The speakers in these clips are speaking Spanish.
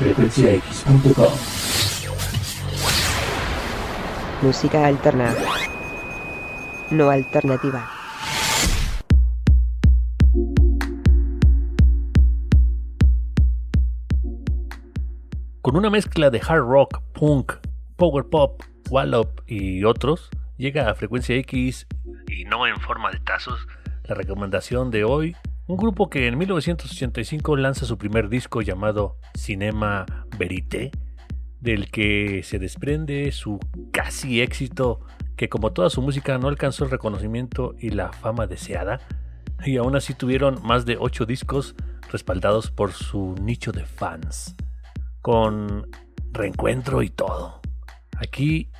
frecuenciax.com. Música alterna. No alternativa. Con una mezcla de hard rock, punk, power pop, wallop y otros, llega a Frecuencia X y no en forma de tazos la recomendación de hoy, un grupo que en 1985 lanza su primer disco llamado Cinema Verité, del que se desprende su casi éxito que como toda su música no alcanzó el reconocimiento y la fama deseada, y aún así tuvieron más de 8 discos respaldados por su nicho de fans con reencuentro y todo. Aquí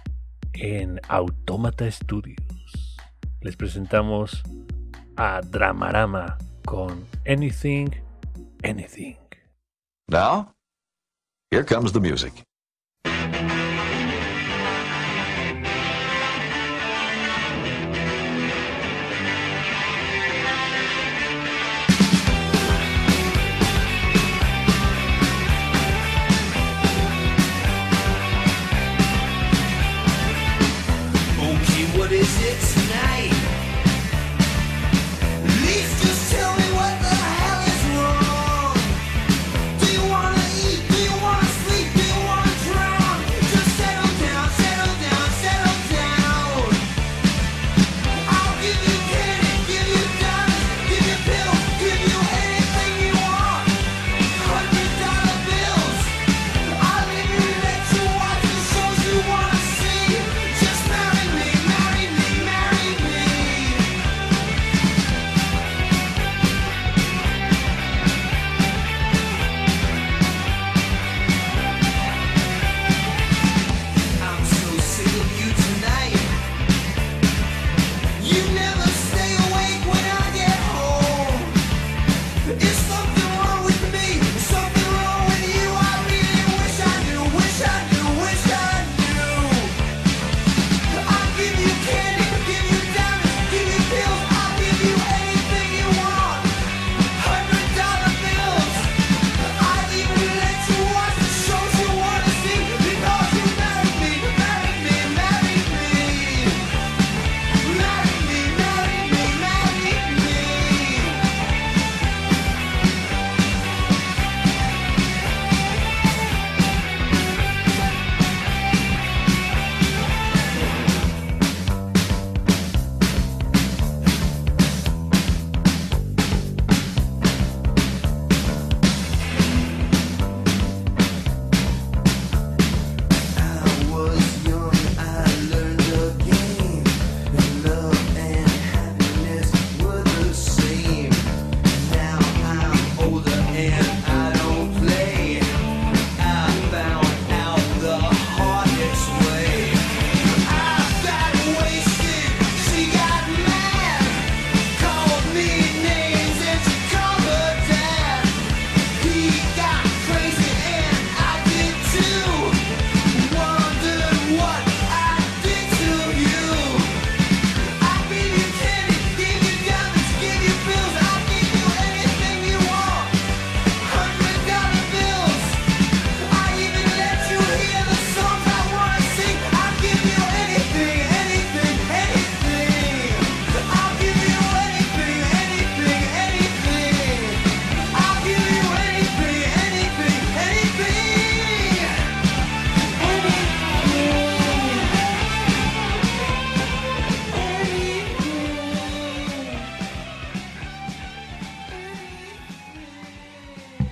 en Automata Studios les presentamos a Dramarama con Anything, Anything. Now, here comes the music.